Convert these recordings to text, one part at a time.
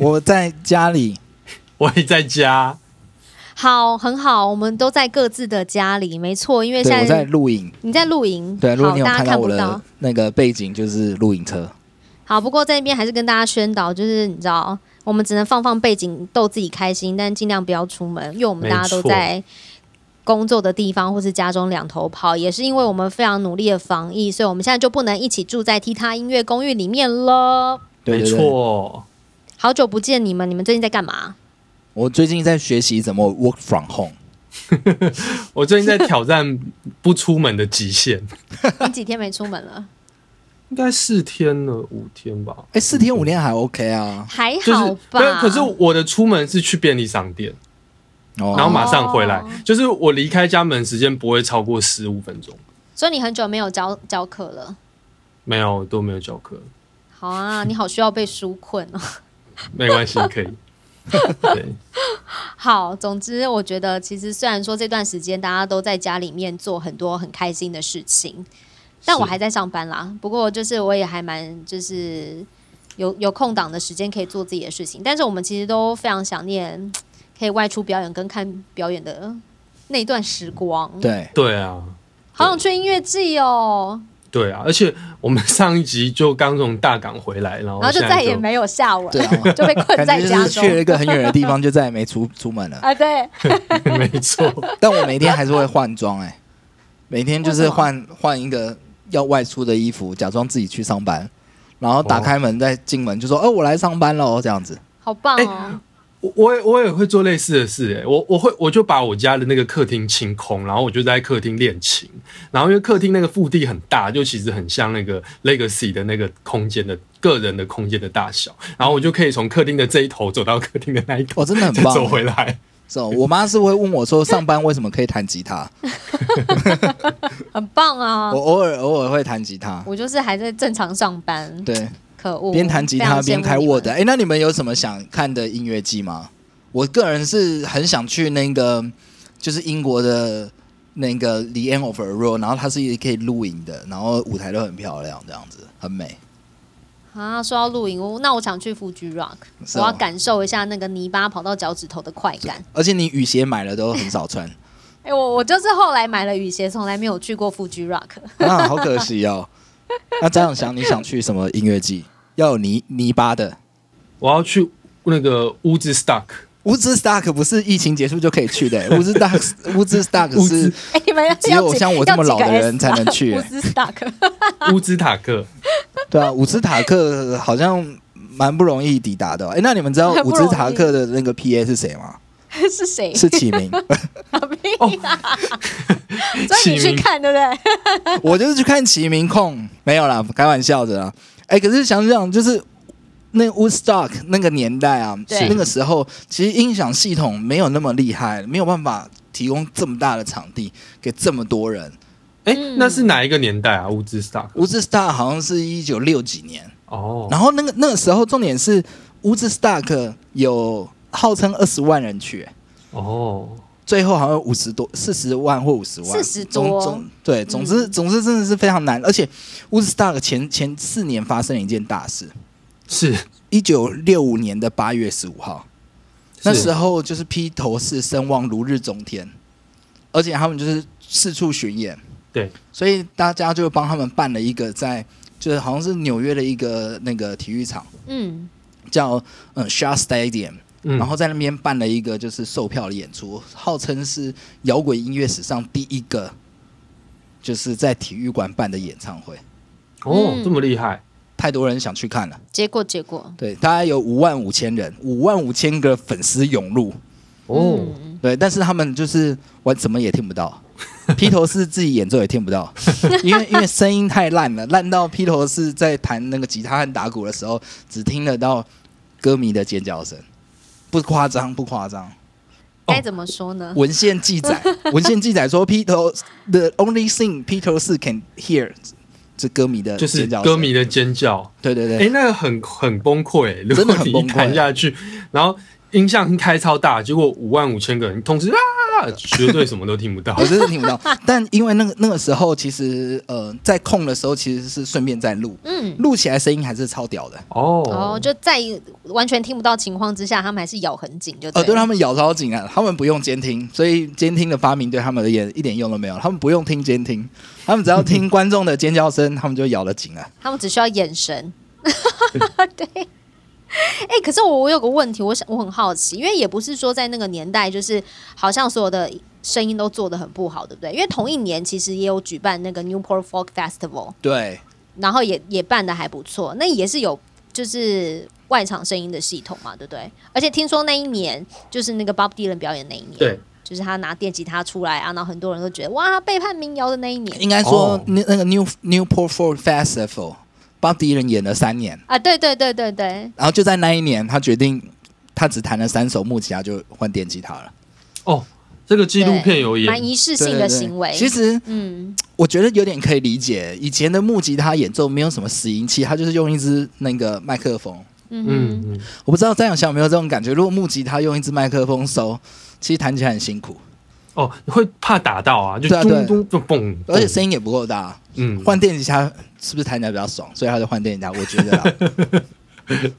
我在家里。我也在家，好，很好，我们都在各自的家里，没错，因为现，在我在录影。你在录影，对，如果你有好大家看到我的看不到。那个背景，就是露营车。好，不过在那边还是跟大家宣导，就是你知道，我们只能放放背景逗自己开心，但尽量不要出门，因为我们大家都在工作的地方或是家中两头跑，也是因为我们非常努力的防疫，所以我们现在就不能一起住在踢踏音乐公寓里面了。没对对对。错。好久不见你们，你们最近在干嘛？我最近在学习怎么 work from home。我最近在挑战不出门的极限，你几天没出门了？应该四天了，五天吧。哎，四天五天还 OK 啊。还好吧？对，可是我的出门是去便利商店，哦然后马上回来哦，就是我离开家门时间不会超过十五分钟，所以你很久没有教教课了。没有都没有教课，好啊，你好需要被纾困哦。没关系，可以。对，好，总之我觉得，其实虽然说这段时间大家都在家里面做很多很开心的事情，但我还在上班啦。不过就是我也还蛮就是有有空档的时间可以做自己的事情。但是我们其实都非常想念可以外出表演跟看表演的那段时光。，对，对啊，好想去音乐季哦，对啊，而且我们上一集就刚从大港回来，然后然后就再也没有下文，就被困在家中是去了一个很远的地方，就再也没出出门了。啊。对，没错，但我每天还是会换装，哎，每天就是换换一个要外出的衣服，假装自己去上班，然后打开门再进门就说：“哦，我来上班喽。”这样子。好棒哎哦。我我也我也会做类似的事、欸，我我会我就把我家的那个客厅清空，然后我就在客厅练琴，然后因为客厅那个腹地很大，就其实很像那个 Legacy 的那个空间的个人的空间的大小，然后我就可以从客厅的这一头走到客厅的那一头，哦，真的很棒。再走回来。是哦，我妈是会问我说，上班为什么可以弹吉他？很棒啊我！偶尔偶尔会弹吉他，我就是还在正常上班，对，可恶，边弹吉他边开 Word。哎，那你们有什么想看的音乐季吗？我个人是很想去那个，就是英国的那个 The End of a Road，然后它是可以露营的，然后舞台都很漂亮，这样子很美。啊！说到露营，我那我想去 Fuji Rock，哦我要感受一下那个泥巴跑到脚趾头的快感。而且你雨鞋买了都很少穿 哎、我我就是后来买了雨鞋，从来没有去过 Fuji Rock。啊，好可惜哦。那这样想，你想去什么音乐季？要有泥泥巴的。我要去那个乌兹 Stock，乌兹 Stark 不是疫情结束就可以去的，乌兹 Stark 乌兹 Stark 乌是兹哎、你们要只有像我这么老的人才能去啊乌兹 Stark 乌兹塔克，对啊，乌兹塔克好像蛮不容易抵达的哦。哎，那你们知道伍很不容易兹塔克的那个 PA 是谁吗？是谁？是启明，所以你去看对不对？我就是去看启明控，没有啦，开玩笑的啦。哎，可是想想就是。那 Woodstock 那个年代啊，那个时候其实音响系统没有那么厉害，没有办法提供这么大的场地给这么多人。哎、嗯那是哪一个年代啊？？Woodstock，Woodstock 好像是一九六几年，哦，然后那个那个时候重点是 Woodstock 有号称二十万人去、哎哦，最后好像五十多、四十万或五十万，40总多。总对，总之、总之真的是非常难。而且 Woodstock 前前四年发生了一件大事，是。一九六五年的八月十五号，那时候就是披头士声望如日中天，而且他们就是四处巡演，对，所以大家就帮他们办了一个在就是好像是纽约的一个那个体育场，嗯，叫嗯 Shard Stadium。嗯，然后在那边办了一个就是售票的演出，号称是摇滚音乐史上第一个就是在体育馆办的演唱会，哦，嗯。这么厉害，太多人想去看了。结果结果。对，大概有五万五千人，五万五千个粉丝涌入。哦，嗯。对，但是他们就是我怎么也听不到，披头士自己演奏也听不到，因为因为声音太烂了，烂到披头士在弹那个吉他和打鼓的时候，只听得到歌迷的尖叫声，不夸张，不夸张。该怎么说呢？文献记载，文献记载说，Peter，the only thing Peter 四 can hear 这歌迷的就是尖叫歌迷的尖叫，对、对对。诶，那个很很崩溃、如真的果你一很崩溃弹下去，然后音响开超大，结果五万五千个人同时啊啊，绝对什么都听不到我。真是听不到。但因为那个那个时候，其实呃，在空的时候其实是顺便在录，嗯，录起来声音还是超屌的。哦哦，就在完全听不到情况之下，他们还是咬很紧，就呃，对他们咬超紧啊，他们不用监听，所以监听的发明对他们而言一点用都没有。他们不用听监听，他们只要听 观众的尖叫声，他们就咬得紧了。他们只需要眼神。对，哎、可是我我有个问题，我想我很好奇，因为也不是说在那个年代，就是好像所有的声音都做的很不好，对不对？因为同一年其实也有举办那个 Newport Folk Festival，对，然后也也办的还不错，那也是有就是外场声音的系统嘛，对不对？而且听说那一年就是那个 Bob Dylan 表演那一年，对，就是他拿电吉他出来啊，然后很多人都觉得哇，背叛民谣的那一年应该说哦那、那个 New Newport Folk Festival，巴迪人演了三年，啊，对对对对对，然后就在那一年，他决定他只弹了三首木吉他就换电吉他了。哦，这个纪录片有演。蛮演，仪式性对对对。的行为。其实嗯，我觉得有点可以理解，以前的木吉他演奏没有什么拾音器，他就是用一支那个麦克风。嗯嗯，我不知道张永祥有没有这种感觉，如果木吉他用一支麦克风收，其实弹起来很辛苦，哦，你会怕打到啊，就咚咚就嘣，而且声音也不够大。嗯，换电吉他是不是弹起来比较爽？所以他就换电吉他，我觉得。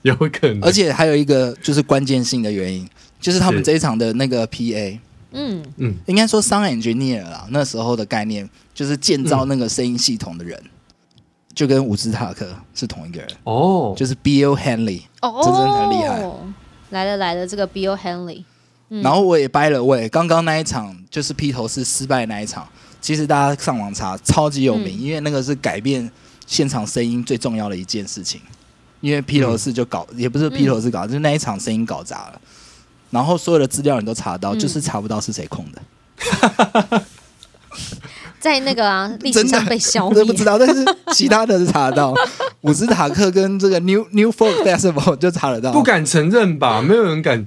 有可能，而且还有一个就是关键性的原因，就是他们是这一场的那个 PA，嗯，嗯，应该说 sound engineer 啦，那时候的概念就是建造那个声音系统的人，就跟伍兹塔克是同一个人，哦，就是 Bill Henley。哦，这真的很厉害。来了来了，这个 Bill Henley，嗯。然后我也掰了位，刚刚那一场就是披头士失败那一场，其实大家上网查超级有名，嗯。因为那个是改变现场声音最重要的一件事情。因为披头士就搞，也不是披头士搞，就是那一场声音搞砸了。然后所有的资料你都查到，嗯。就是查不到是谁控的，在那个啊 历史真的？上被消灭。我不，知道。但是其他的是查得到，伍兹塔克跟这个 New New Folk Festival 就查得到，不敢承认吧？没有人敢，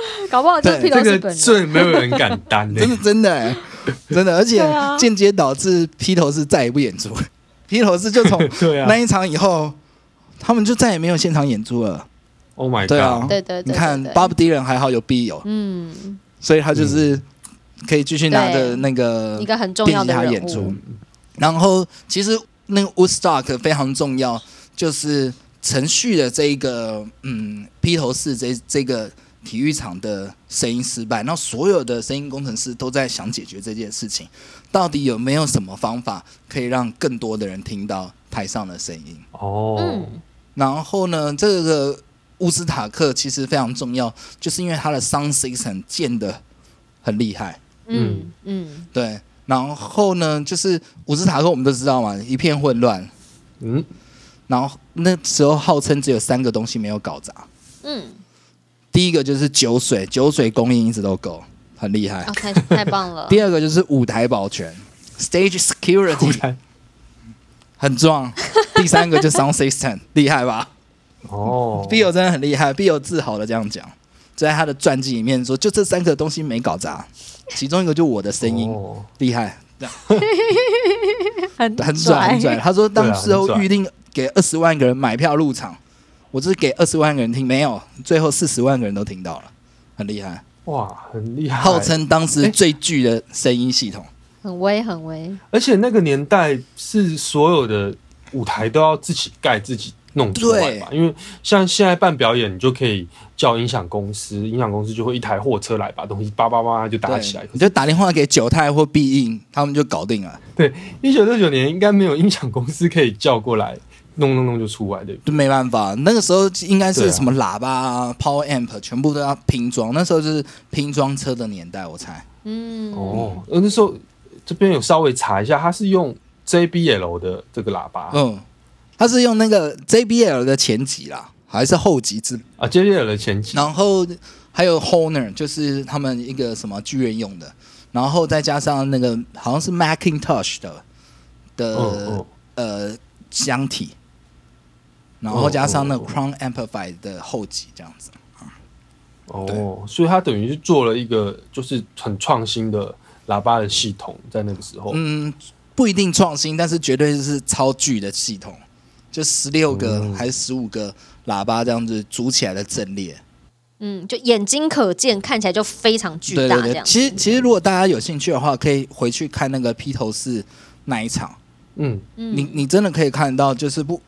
搞不好就是披对头士本人。这个罪没有人敢担呢真。的 真的、欸、真的，而且间接导致披头士再也不演出。披头士就从对啊那一场以后，他们就再也没有现场演出了。，Oh my 对啊 god！对对对，你看 Bob Dylan 还好有 B 友，嗯，所以他就是可以继续拿着那个一个很重要的人电吉他演出，然后其实那个 Woodstock 非常重要，就是程序的这一个嗯披头士这这个体育场的声音失败，然后所有的声音工程师都在想解决这件事情，到底有没有什么方法可以让更多的人听到台上的声音？哦。嗯，然后呢，这个乌斯塔克其实非常重要，就是因为它的 sound system 建的很厉害。嗯。嗯，对，然后呢，就是乌斯塔克我们都知道嘛，一片混乱。嗯，然后那时候号称只有三个东西没有搞砸，嗯，第一个就是酒水，酒水供应一直都够，很厉害。哦，。太太棒了，第二个就是舞台保全，stage security 很壮。第三个就 sound system 厉害吧？哦，？Bill 真的很厉害，Bill 自豪的这样讲，在他的传记里面说，就这三个东西没搞砸，其中一个就我的声音哦。厉害，这 样很很拽很拽。他说当时候预定给二十万个人买票入场，我只是给二十万个人听，没有，最后四十万个人都听到了，很厉害，哇，很厉害，号称当时哎最巨的声音系统。很威很威，而且那个年代是所有的舞台都要自己盖、自己弄出来吧？因为像现在办表演，你就可以叫音响公司，音响公司就会一台货车来把东西叭叭叭就搭起来。你就打电话给九泰或必应，他们就搞定了，对，一九六九年应该没有音响公司可以叫过来弄弄弄就出来，对？就没办法。那个时候应该是什么喇叭、啊、Power Amp 全部都要拼装，那时候就是拼装车的年代，我猜。嗯，哦，呃那时候这边有稍微查一下，它是用 JBL 的这个喇叭、嗯，他是用那个 JBL 的前级啦，还是后级之啊，JBL 的前级然后还有 Honor，就是他们一个什么剧院用的，然后再加上那个好像是 Macintosh 的的、呃箱体，然后加上那 Crown Amplify 的后级这样子。哦，所以他等于是做了一个就是很创新的喇叭的系统，在那个时候，嗯，不一定创新，但是绝对是超巨的系统，就十六个嗯还是十五个喇叭这样子组起来的阵列。嗯，就眼睛可见，看起来就非常巨对对对，大这样。其实其实如果大家有兴趣的话，可以回去看那个披头士那一场，嗯，嗯你你真的可以看到，就是不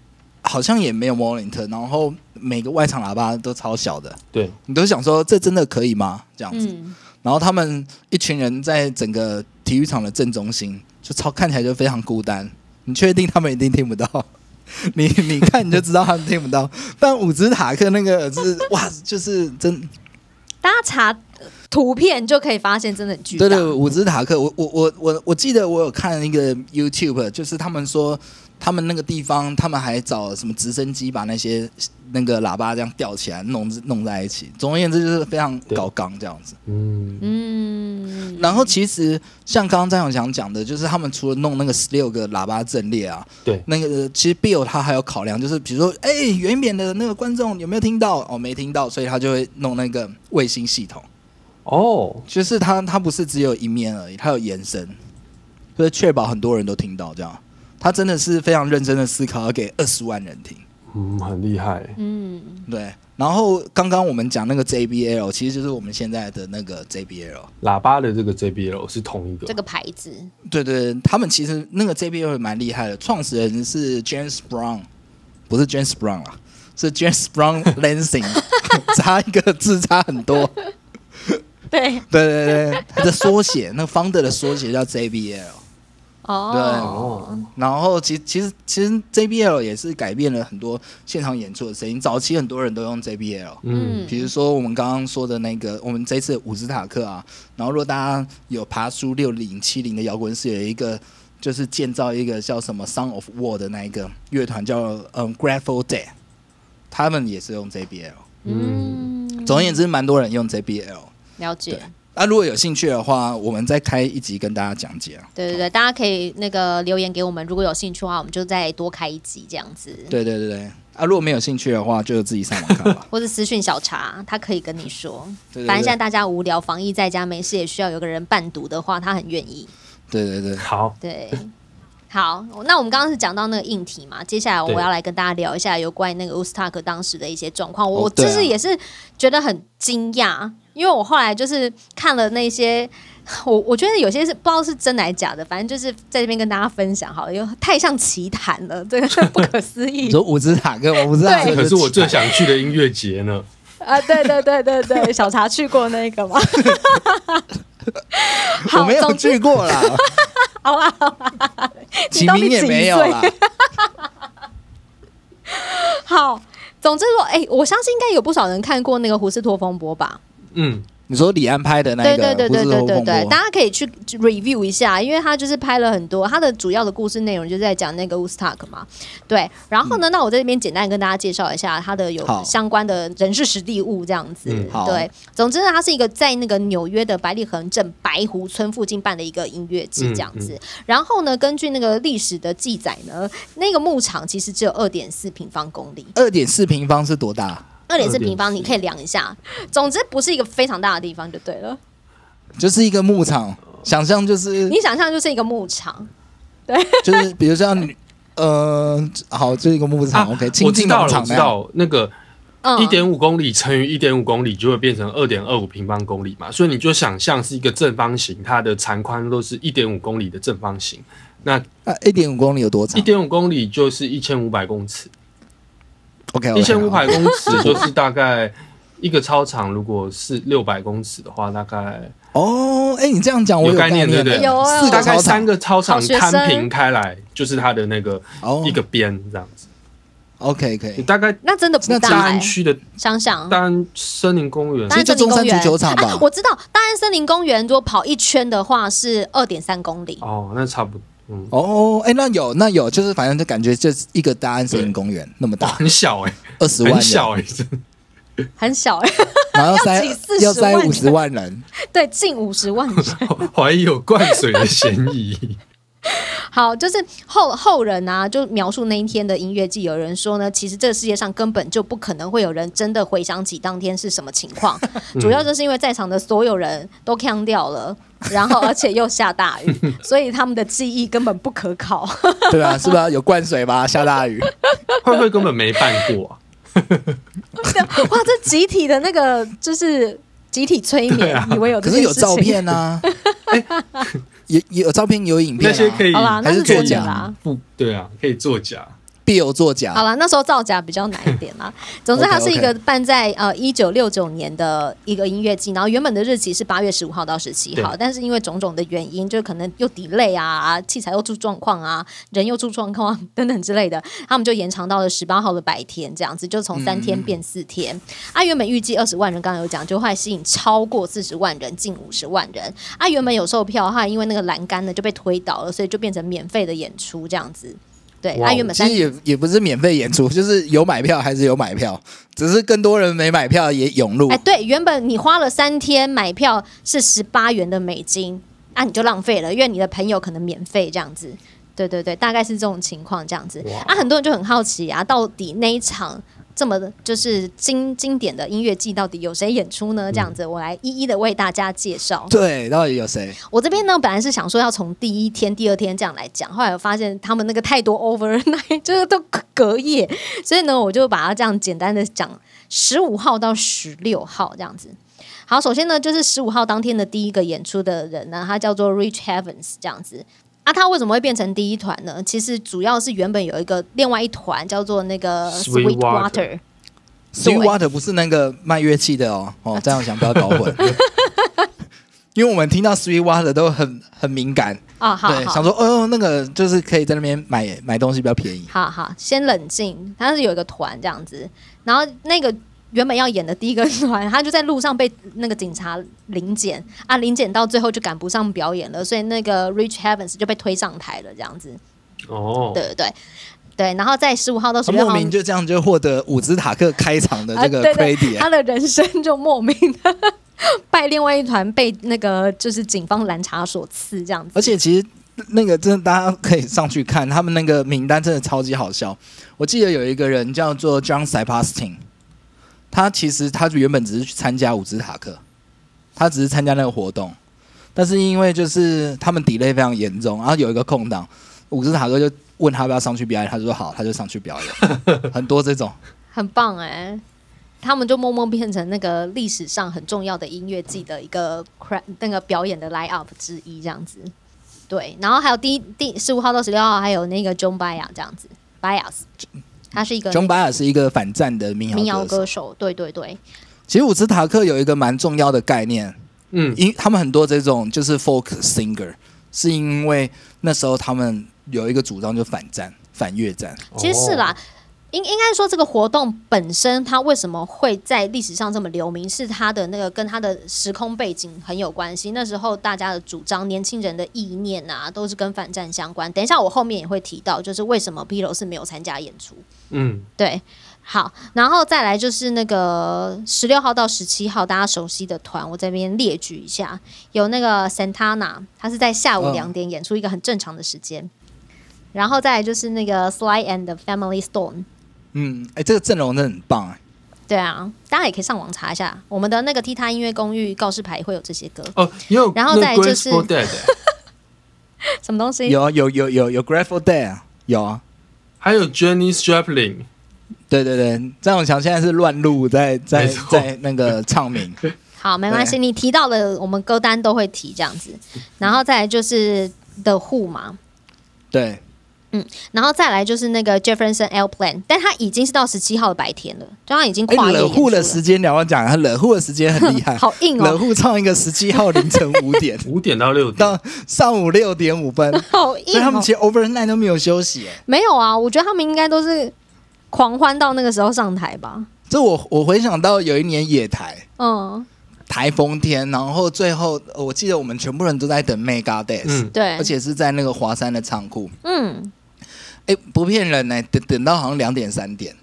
好像也没有 monitor，然后每个外场喇叭都超小的，对，你都想说这真的可以吗？这样子，嗯，然后他们一群人在整个体育场的正中心，就超看起来就非常孤单。你确定他们一定听不到？你你看你就知道他们听不到。但伍兹塔克那个是哇，就是真大家查图片就可以发现，真的很巨大。对对，伍兹塔克，我我我我我记得我有看一个 YouTube，就是他们说他们那个地方，他们还找什么直升机把那些那个喇叭这样吊起来，弄弄在一起。总而言之，就是非常搞刚这样子。嗯，嗯，然后其实像刚刚张永强讲的，就是他们除了弄那个十六个喇叭阵列啊，对，那个其实 Bill 他还有考量，就是比如说，哎，远一点的那个观众有没有听到？哦，没听到，所以他就会弄那个卫星系统。哦，就是它它不是只有一面而已，它有延伸，就是确保很多人都听到这样。他真的是非常认真的思考，要给二十万人听。嗯，很厉害，嗯，对，然后刚刚我们讲那个 JBL，其实就是我们现在的那个 JBL。喇叭的这个 JBL 是同一个，这个牌子，对对，他们其实那个 JBL 也蛮厉害的，创始人是 James Brown，不是 James Brown 啦，是 James Brown Lansing，差一个字差很多。对，对对对，它的缩写，那个 founder 的缩写叫 JBL。哦，对，然后其其实其实 JBL 也是改变了很多现场演出的声音。早期很多人都用 JBL，嗯，比如说我们刚刚说的那个，我们这次伍兹塔克啊，然后如果大家有爬出六零七零的摇滚室，有一个就是建造一个叫什么 Song of War 的那一个乐团叫嗯 Grateful Dead，他们也是用 JBL。嗯，总而言之，蛮多人用 JBL。了解对。那、如果有兴趣的话，我们再开一集跟大家讲解啊。对对对，大家可以那个留言给我们，如果有兴趣的话，我们就再多开一集这样子。对对对对。啊，如果没有兴趣的话，就自己上网看吧。或者私讯小茶，他可以跟你说。对对反正现在大家无聊，防疫在家没事，也需要有个人伴读的话，他很愿意。对对对。好，对，好，那我们刚刚是讲到那个硬体嘛，接下来我要来跟大家聊一下有关于那个乌斯塔克当时的一些状况。我哦对啊其实也是觉得很惊讶，因为我后来就是看了那些。我我觉得有些是不知道是真的还是假的，反正就是在这边跟大家分享好了，又太像奇谈了，这个是不可思议你说伍兹塔跟，我不知道。对可是我最想去的音乐节呢，啊！对对对对对，小茶去过那个吗？好我没有去过啦，好啦好啦，启明也没有啦。好，总之说，哎、我相信应该有不少人看过那个胡斯托风波吧？嗯，你说李安拍的那对个对对对对对对，大家可以去 review 一下，因为他就是拍了很多，他的主要的故事内容就是在讲那个乌斯塔克嘛。对，然后呢，那我在这边简单跟大家介绍一下他的有相关的人事实地物这样子。嗯对，总之呢，它是一个在那个纽约的白利恒镇白湖村附近办的一个音乐季这样子。然后呢，根据那个历史的记载呢，那个牧场其实只有二点四平方公里。二点四平方是多大？二点四平方，你可以量一下。总之不是一个非常大的地方就对了。就是一个牧场，想象就是你想象就是一个牧场，对就是比如像你呃，好，这一个牧场，OK，啊我亲近知道了，那样。知道那个嗯，一点五公里乘以一点五公里就会变成二点二五平方公里嘛，所以你就想象是一个正方形，它的长宽都是一点五公里的正方形，那那一点五公里有多长一点五公里就是一千五百公尺，？OK，一千五百公尺 就是大概一个操场，如果是六百公尺的话，大概哦，哎，你这样讲我有概念对不对？有啊大概三个操场摊平开来，就是它的那个哦。一个边这样子。OK 可以，你大概那真的不那大、欸。大安。区的想想，大安森林公园。就中山森林公园。足球场吧。啊 我知道大安森林公园，如果跑一圈的话是二点三公里。哦，那差不多，嗯，哦，哎，那有那有，就是反正就感觉就是一个大安森林公园那么，大，很小哎、二十万人，很小哎、真的。很小哎、然后要塞要挤40要塞五十万人，对，近五十万人。怀疑有灌水的嫌疑。好，就是后后人啊，就描述那一天的音乐季，有人说呢，其实这个世界上根本就不可能会有人真的回想起当天是什么情况，主要就是因为在场的所有人都呛掉了，然后而且又下大雨，所以他们的记忆根本不可考。对啊？是不是有灌水吧？下大雨，会不会根本没办过啊？哇，这集体的那个就是集体催眠，啊以为有可是有照片啊，有有照片有影片、啊，那些可以好啦，那还是作假。不对啊，可以作假。必有作假。好了，那时候造假比较难一点啦。总之，它是一个办在呃一九六九年的一个音乐季，然后原本的日期是八月十五号到十七号，但是因为种种的原因，就可能又 delay 啊，器材又出状况啊，人又出状况等等之类的，他们就延长到了十八号的白天，这样子就从三天变四天。啊，原本预计二十万人，刚刚有讲，就会吸引超过四十万人，近五十万人。啊，原本有售票，后来因为那个栏杆呢就被推倒了，所以就变成免费的演出这样子。对，哇啊，原本其实也也不是免费演出，就是有买票还是有买票，只是更多人没买票也涌入。哎，对，原本你花了三天买票是十八元的美金，啊，你就浪费了，因为你的朋友可能免费这样子。对对对，大概是这种情况这样子哇啊，很多人就很好奇啊，到底那一场这么就是经经典的音乐季，到底有谁演出呢？这样子，我来一一的为大家介绍。对，到底有谁？我这边呢，本来是想说要从第一天、第二天这样来讲，后来我发现他们那个太多 overnight，就是都隔夜，所以呢，我就把它这样简单的讲，十五号到十六号这样子。好，首先呢，就是十五号当天的第一个演出的人呢，他叫做 Rich Heavens 这样子。啊，他为什么会变成第一团呢？其实主要是原本有一个另外一团叫做那个 Sweet Water Water，Sweet Water 不是那个卖乐器的哦，哦，这样想不要搞混。因为我们听到 Sweet Water 都很很敏感，啊，好对，想说哦，那个就是可以在那边买买东西比较便宜。好好，先冷静。他是有一个团这样子，然后那个原本要演的第一个团，他就在路上被那个警察临检啊，临检到最后就赶不上表演了，所以那个 Rich Heavens 就被推上台了，这样子。哦，对对对对，然后在十五号到十他六号。莫名就这样就获得伍兹塔克开场的啊，这个对对 credit，、他的人生就莫名的 拜另外一团被那个就是警方拦查所赐这样子。而且其实那个真的大家可以上去看，他们那个名单真的超级好笑。我记得有一个人叫做 John Sebastian，他其实他原本只是去参加伍兹塔克，他只是参加那个活动，但是因为就是他们 delay 非常严重，然后有一个空档，伍兹塔克就问他要不要上去表演，他就说好，他就上去表演，很多这种。很棒哎、他们就默默变成那个历史上很重要的音乐季的一个那个表演的 line up 之一，这样子。对，然后还有第一第十五号到十六号还有那个 John Baya 这样子，Bias，他是一个 John b a y 是一个反战的民谣民谣谣歌手。歌手，对对对，其实伍兹塔克有一个蛮重要的概念，嗯，因他们很多这种就是 folk singer，是因为那时候他们有一个主张就反战、反越战。其实是啦。应应该说，这个活动本身它为什么会在历史上这么留名，是它的那个跟它的时空背景很有关系。那时候大家的主张、年轻人的意念啊，都是跟反战相关。等一下我后面也会提到，就是为什么 P 楼是没有参加演出。嗯，对，好，然后再来就是那个十六号到十七号大家熟悉的团，我这边列举一下，有那个 Santana，他是在下午嗯两点演出，一个很正常的时间。然后再来就是那个 Sly and the Family Stone，嗯，哎，这个阵容真的很棒哎。对啊，大家也可以上网查一下，我们的那个踢踏音乐公寓告示牌会有这些歌，哦，也有然后再来就是 什么东西？有啊有有有有 Grateful Dead，啊有啊。还有 Jenny Strapling 对对对，张永强现在是乱录在在在那个唱名。好，没关系，你提到的我们歌单都会提这样子，然后再来就是 The Who 嘛，对，然后再来就是那个 Jefferson L Plan，但他已经是到十七号的白天了，就他已经哎，跨了，户的时间，你要讲，他惹户的时间很厉害。好硬哦，冷户唱一个十七号凌晨五点。五点到六点，到上午六点五分，好硬哦。所以他们其实 overnight 都没有休息。哎没有啊，我觉得他们应该都是狂欢到那个时候上台吧。这我我回想到有一年野台。嗯，台风天，然后最后呃我记得我们全部人都在等 Mega Days，、嗯，对，而且是在那个华山的仓库。嗯，哎，不骗人呢，等等到好像两点三点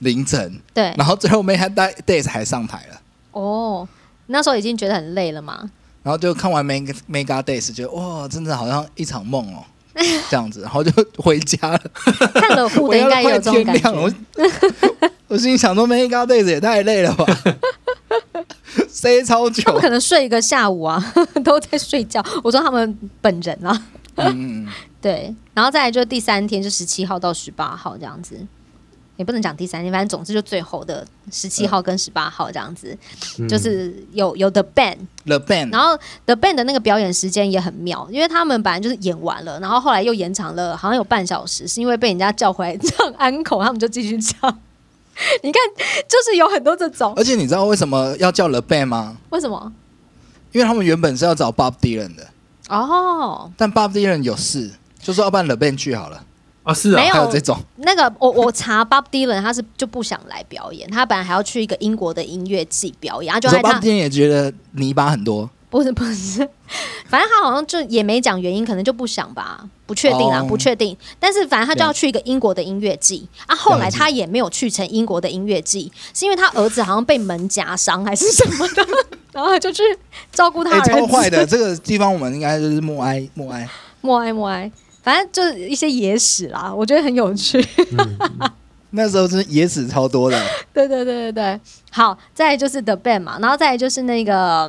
凌晨，对，然后最后没还带 Days 还上台了。哦，那时候已经觉得很累了嘛。然后就看完 Mega Mega Days，觉得哇，真的好像一场梦哦，这样子，然后就回家了。看了户 的应该也有这种感觉。我我心里想说，Mega Days 也太累了吧，塞超久他。们可能睡一个下午啊，都在睡觉。我说他们本人啊，嗯，嗯对，然后再来就第三天，就十七号到十八号这样子。也不能讲第三天，反正总之就最后的十七号跟十八号这样子，嗯。就是有有 The Band，The Band，然后 The Band 的那个表演时间也很妙，因为他们本来就是演完了，然后后来又延长了，好像有半小时，是因为被人家叫回来唱安口，他们就继续唱。你看，就是有很多这种，而且你知道为什么要叫 The Band 吗？为什么？因为他们原本是要找 Bob Dylan 的，哦，但 Bob Dylan 有事，就说要不然 The Band 去好了。啊，是啊没有，有这种，那个我我查 Bob Dylan，他是就不想来表演，他本来还要去一个英国的音乐季表演，他就在他 Bob Dylan 也觉得泥巴很多，不是不是，反正他好像就也没讲原因，可能就不想吧，不确定啊，哦不确定。但是反正他就要去一个英国的音乐季啊，后来他也没有去成英国的音乐季，是因为他儿子好像被门夹伤还是什么的，然后他就去照顾他哎、儿子。超坏的。这个地方我们应该就是默哀默哀。默哀默哀，反正就是一些野史啦，我觉得很有趣。那时候真的野史超多的，对对对对对，好，再就是 The Band 嘛，然后再来就是那个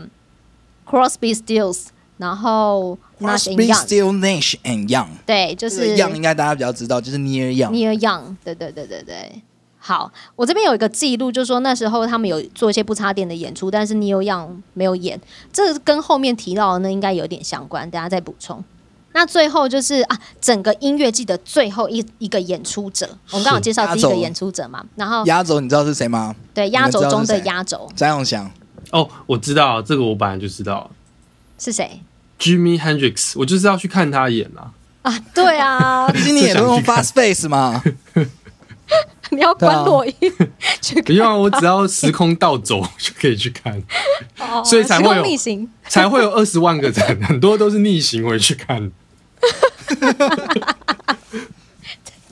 Crosby Stills，然后 Nash and Crosby, Young，Still, Nash and Young，对，就是 Young 应该大家比较知道，就是 Near Young。Near Young，对对对对对。好，我这边有一个记录，就是说那时候他们有做一些不插电的演出，但是 Neil Young 没有演，这跟后面提到的呢应该有点相关，等下再补充。那最后就是啊，整个音乐季的最后一一个演出者，我们刚好介绍第一个演出者嘛，然后压轴你知道是谁吗？对压轴中的压轴张永祥。哦，我知道这个，我本来就知道是谁 Jimmy Hendrix，我就是要去看他演啊。啊？对啊，今年也都用 Fast Face 嘛，你要关落音去看因为我只要时空倒走 就可以去看，哦所以才会有逆行。才会有二十万个人，很多都是逆行回去看。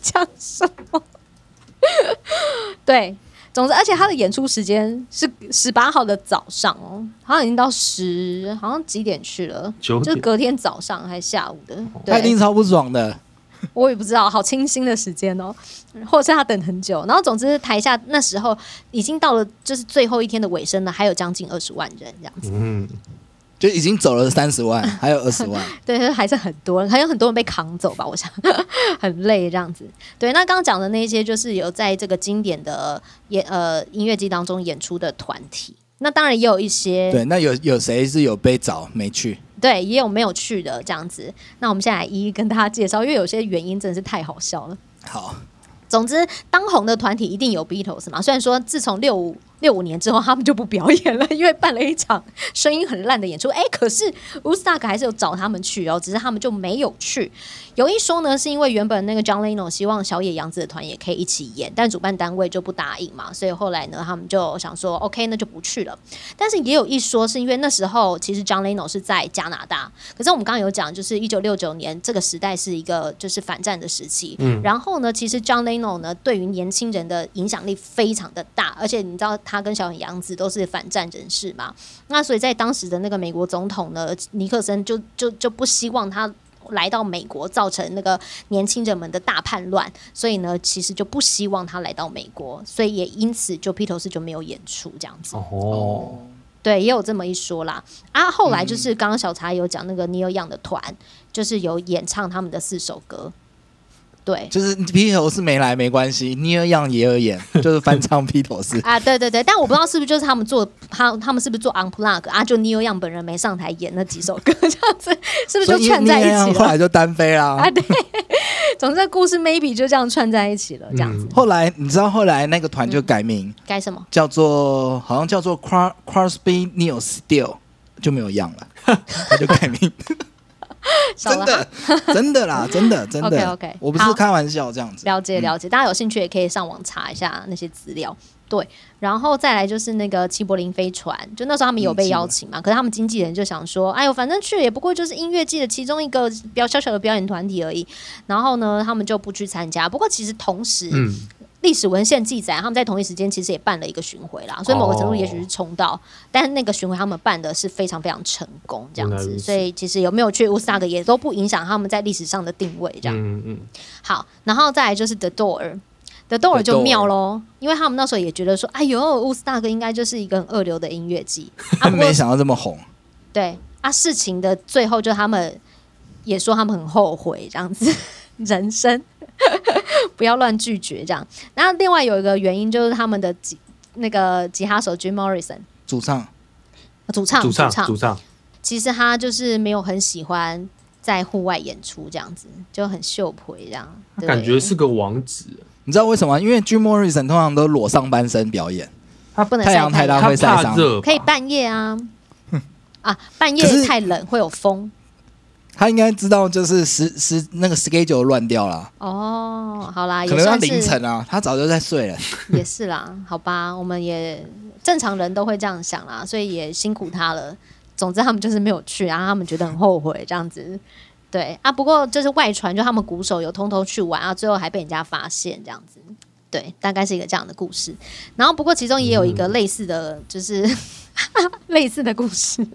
讲什么？对，总之，而且他的演出时间是十八号的早上哦，好像已经到十，好像几点去了？九点就是隔天早上还是下午的？对，他一定超不爽的。我也不知道，好清新的时间哦，或者是他等很久。然后，总之台下那时候已经到了，就是最后一天的尾声了，还有将近二十万人这样子。嗯，就已经走了三十万，还有二十万，对，还是很多人，还有很多人被扛走吧，我想 很累这样子。对，那刚刚讲的那些就是有在这个经典的演呃音乐季当中演出的团体，那当然也有一些对，那有有谁是有被找没去？对也有没有去的这样子。那我们现在来一一跟大家介绍，因为有些原因真的是太好笑了。好，总之，当红的团体一定有 Beatles 嘛。虽然说自从六五六五年之后，他们就不表演了，因为办了一场声音很烂的演出。哎，可是乌斯塔克还是有找他们去哦，只是他们就没有去。有一说呢，是因为原本那个 John Leno 希望小野洋子的团也可以一起演，但主办单位就不答应嘛，所以后来呢，他们就想说 OK，那就不去了。但是也有一说，是因为那时候其实 John Leno 是在加拿大，可是我们刚刚有讲，就是一九六九年这个时代是一个就是反战的时期，嗯然后呢，其实 John Leno 呢对于年轻人的影响力非常的大，而且你知道他跟小野洋子都是反战人士嘛，那所以在当时的那个美国总统呢，尼克森就就就不希望他。来到美国，造成那个年轻人们的大叛乱，所以呢，其实就不希望他来到美国，所以也因此就披头士就没有演出这样子。哦，对，也有这么一说啦。啊，后来就是刚刚小茶有讲那个 Neil Young 的团，就是有演唱他们的四首歌。对就是披头士没来没关系，Near Young 也有演，就是翻唱披头士。啊，对对对，但我不知道是不是就是他们做他他们是不是做 Unplug 啊？就 Neil Young 本人没上台演那几首歌，这样子是不是就串在一起了？后来就单飞啦啊，。对，总之故事 maybe 就这样串在一起了，这样子。后来你知道后来那个团就改名，改什么？叫做好像叫做 Cros Crosby Neil Still，就没有 Young 了，他就改名。真的，真的啦，真的，真的。OK，OK，我不是开玩笑这样子。了解了解，大家有兴趣也可以上网查一下那些资料。对，然后再来就是那个齐柏林飞船，就那时候他们有被邀请嘛，可是他们经纪人就想说，哎呦，反正去也不过就是音乐季的其中一个比较小小的表演团体而已。然后呢，他们就不去参加。不过其实同时，嗯，历史文献记载，他们在同一时间其实也办了一个巡回啦，所以某个程度也许是冲到，但是那个巡回他们办的是非常非常成功，这样子，所以其实有没有去乌斯达克也都不影响他们在历史上的定位，这样。嗯嗯，好，然后再来就是 The Door。The Door 就妙喽，因为他们那时候也觉得说，哎呦，乌斯大哥应该就是一个很二流的音乐季 啊。不过没想到这么红，对啊，事情的最后就他们也说他们很后悔这样子，人生不要乱拒绝这样。然后另外有一个原因就是他们的吉那个吉他手 Jim Morrison 主唱。主唱主唱主唱，其实他就是没有很喜欢在户外演出这样子，就很秀婆这样，感觉是个王子。你知道为什么？因为 Jim Morrison 通常都裸上半身表演，他不能太阳太大他会晒伤。可以半夜啊。啊，半夜太冷会有风他应该知道，就是时时那个 schedule 乱掉了，哦。好啦，可能要也算凌晨啊，他早就在睡了。也是啦，好吧，我们也正常人都会这样想啦，所以也辛苦他了。总之他们就是没有去，然后他们觉得很后悔这样子。对啊，不过就是外传，就他们鼓手有偷偷去玩啊，最后还被人家发现这样子。对，大概是一个这样的故事。然后不过其中也有一个类似的就是、类似的故事，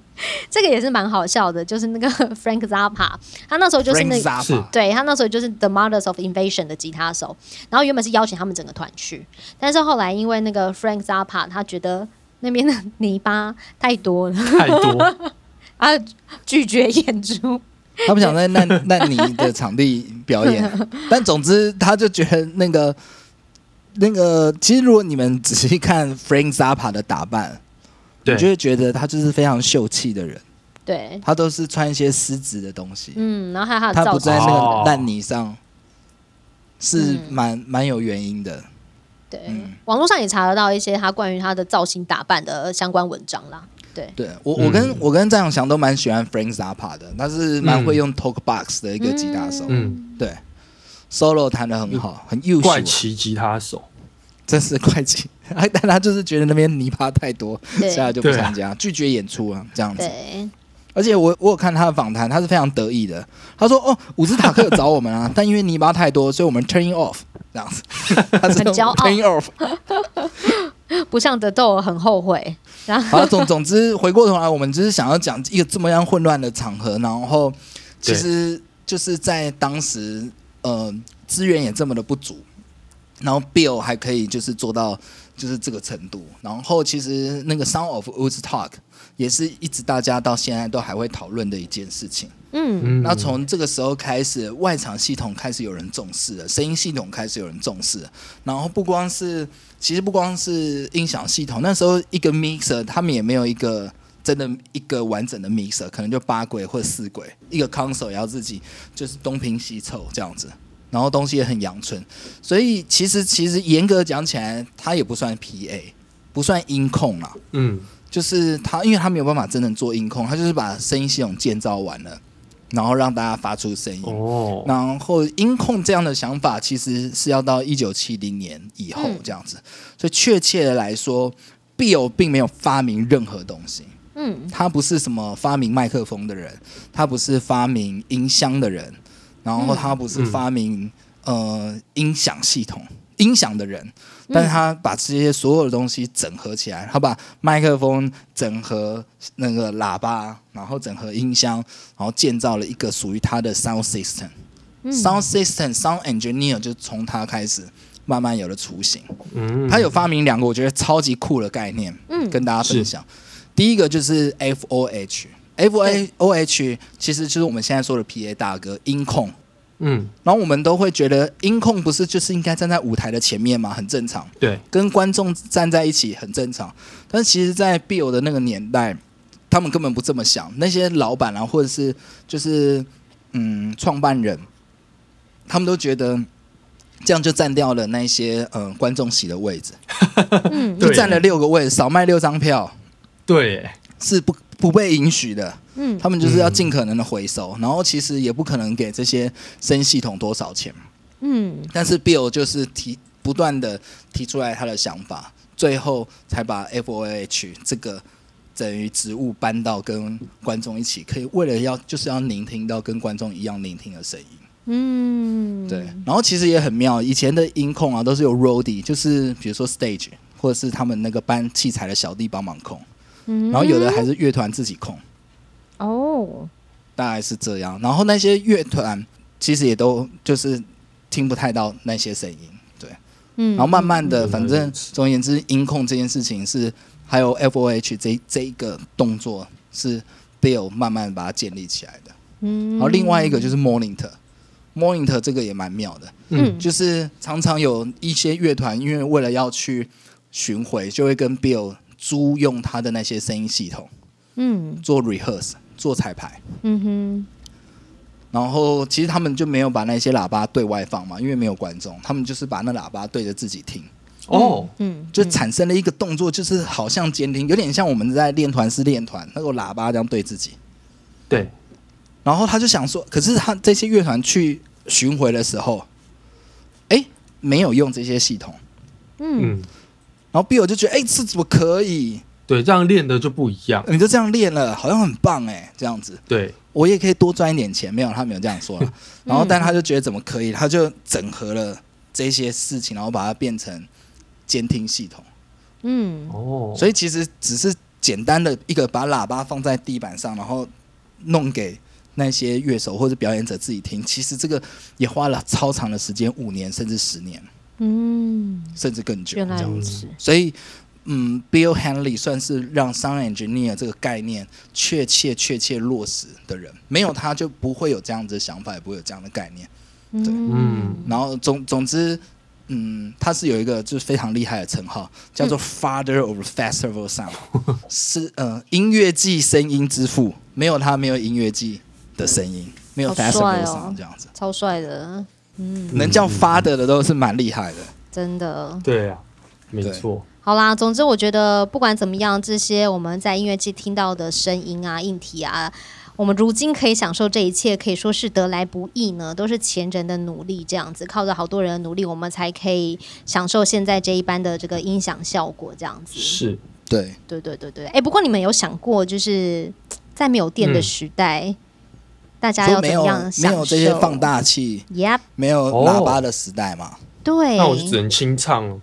这个也是蛮好笑的，就是那个 Frank Zappa，他那时候就是那 Frank Zappa 是对他那时候就是 The Mothers of Invasion 的吉他手，然后原本是邀请他们整个团去，但是后来因为那个 Frank Zappa 他觉得那边的泥巴太多了，太多。他拒绝演出。他不想在烂烂泥的场地表演，但总之他就觉得那个那个，其实如果你们仔细看 Frank Zappa 的打扮，你就，会觉得他就是非常秀气的人，对，他都是穿一些丝质的东西，嗯，然后还有他的他造型。不在那哦。个烂泥上，是嗯。蛮蛮有原因的。对，嗯。网络上也查得到一些他关于他的造型打扮的相关文章啦。对，对我，我跟、嗯。我跟张永祥都蛮喜欢 Frank Zappa 的，他是蛮会用 talk box 的一个吉他手，嗯，对，solo 弹的很好，很优秀。怪，奇吉他手，真是怪奇。但他就是觉得那边泥巴太多，所对以他就不参加，拒绝演出啊，这样子。对，而且我我有看他的访谈，他是非常得意的。他说：“哦，伍兹塔克有找我们啊，但因为泥巴太多，所以我们 turn off 这样子。”他是很骄傲 turn off。不像德豆很后悔。然后好，总总之回过头来，我们只是想要讲一个这么样混乱的场合，然后其实就是在当时呃资源也这么的不足，然后 Bill 还可以就是做到就是这个程度，然后其实那个 Sound of Woodstock 也是一直大家到现在都还会讨论的一件事情。嗯，嗯，那从这个时候开始，外场系统开始有人重视了，声音系统开始有人重视了。然后不光是，其实不光是音响系统，那时候一个 mixer 他们也没有一个真的一个完整的 mixer，可能就八轨或者四轨，一个 console 也要自己就是东拼西凑这样子。然后东西也很阳春，所以其实其实严格讲起来，它也不算 PA，不算音控啦。嗯，就是他，因为他没有办法真正做音控，他就是把声音系统建造完了，然后让大家发出声音。哦，然后音控这样的想法，其实是要到一九七零年以后嗯这样子。所以确切的来说，Bill 并没有发明任何东西，嗯，他不是什么发明麦克风的人，他不是发明音箱的人，然后他不是发明、呃音响系统。音响的人，但是他把这些所有的东西整合起来，他把麦克风整合那个喇叭，然后整合音箱，然后建造了一个属于他的 sound system。sound system sound engineer 就从他开始慢慢有了雏形。嗯，他有发明两个我觉得超级酷的概念，嗯跟大家分享。第一个就是 F O H，F O H 其实就是我们现在说的 P A 大哥音控。嗯，然后我们都会觉得音控不是就是应该站在舞台的前面吗？很正常，对，跟观众站在一起很正常。但其实，在 Bill 的那个年代，他们根本不这么想。那些老板啊，或者是就是嗯创办人，他们都觉得这样就占掉了那些嗯、呃观众席的位置，嗯 就占了六个位置，少卖六张票对，是不不被允许的。嗯他们就是要尽可能的回收，然后其实也不可能给这些声音系统多少钱。嗯但是 Bill 就是提不断的提出来他的想法，最后才把 FOH 这个等于职务搬到跟观众一起，可以为了要就是要聆听到跟观众一样聆听的声音。嗯，对，然后其实也很妙，以前的音控啊都是有 roadie，就是比如说 stage 或者是他们那个搬器材的小弟帮忙控，嗯，然后有的还是乐团自己控。哦，大概是这样。然后那些乐团其实也都就是听不太到那些声音，对。嗯，然后慢慢的，嗯反正总而言之，音控这件事情是还有 FOH 这这一个动作是 Bill 慢慢把它建立起来的。嗯，然后另外一个就是 Monitor。monitor 这个也蛮妙的，嗯就是常常有一些乐团，因为为了要去巡回，就会跟 Bill 租用他的那些声音系统嗯。做 rehearse 做彩排。嗯哼，然后其实他们就没有把那些喇叭对外放嘛，因为没有观众，他们就是把那喇叭对着自己听，哦，嗯，就产生了一个动作，就是好像监听，有点像我们在练团是练团，那个喇叭这样对自己。对，然后他就想说，可是他这些乐团去巡回的时候，哎，没有用这些系统，嗯。嗯，然后 Bill 就觉得，哎，这怎么可以？对，这样练的就不一样。你就这样练了，好像很棒哎，这样子。对，我也可以多赚一点钱，没有，他没有这样说了。然后，但他就觉得怎么可以，他就整合了这些事情，然后把它变成监听系统。嗯哦，所以其实只是简单的一个把喇叭放在地板上，然后弄给那些乐手或者表演者自己听。其实这个也花了超长的时间，五年甚至十年，嗯，甚至更久原来这样子。如此，所以，嗯，Bill Hanley 算是让 sound engineer 这个概念确切确切落实的人，没有他就不会有这样子的想法，也不会有这样的概念。对。嗯。然后总总之，嗯，他是有一个就是非常厉害的称号，叫做 Father of Festival Sound，是呃音乐季声音之父，没有他没有音乐季的声音，没有 Festival 哦。Sound 这样子，超帅的，嗯，能叫 Father 的都是蛮厉害的。真的。对啊，没错。好啦，总之我觉得不管怎么样，这些我们在音乐季听到的声音啊、硬体啊，我们如今可以享受这一切，可以说是得来不易呢，都是前人的努力，这样子靠着好多人的努力，我们才可以享受现在这一般的这个音响效果，这样子。是，对，对对对对，哎，不过你们有想过，就是在没有电的嗯时代，大家要怎说没有么样？没有这些放大器，，Yep，没有哦喇叭的时代嘛。对。那我就只能清唱了。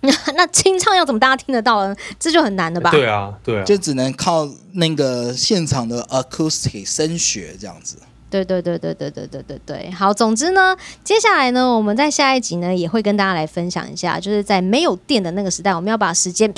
那清唱要怎么大家听得到呢？这就很难了吧？对啊，对啊，就只能靠那个现场的 acoustic 声学这样子。对对对对对对对对对，好，总之呢，接下来呢，我们在下一集呢也会跟大家来分享一下，就是在没有电的那个时代，我们要把时间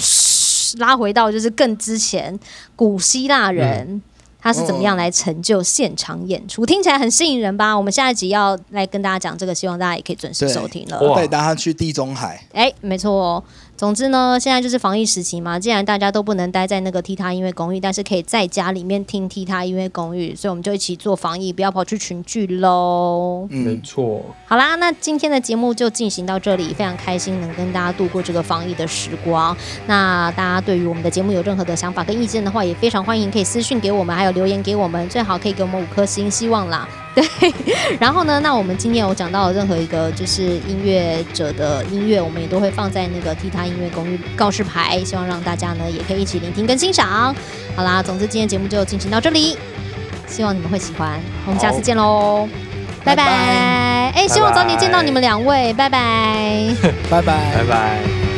拉回到就是更之前，古希腊人。他是怎么样来成就现场演出？听起来很吸引人吧？我们下一集要来跟大家讲这个，希望大家也可以准时收听了。哇带大家去地中海，哎，没错哦。总之呢，现在就是防疫时期嘛，既然大家都不能待在那个踢踏音乐公寓，但是可以在家里面听踢踏音乐公寓，所以我们就一起做防疫，不要跑去群聚喽。没嗯，错。好啦，那今天的节目就进行到这里，非常开心能跟大家度过这个防疫的时光。那大家对于我们的节目有任何的想法跟意见的话，也非常欢迎可以私讯给我们，还有留言给我们，最好可以给我们五颗星，希望啦。对，然后呢，那我们今天有讲到的任何一个就是音乐者的音乐，我们也都会放在那个踢踏音乐公寓告示牌，希望让大家呢也可以一起聆听跟欣赏。好啦，总之今天节目就进行到这里，希望你们会喜欢，我们下次见喽。拜拜！拜拜哎，希望早点见到你们两位，拜拜。拜 拜拜拜。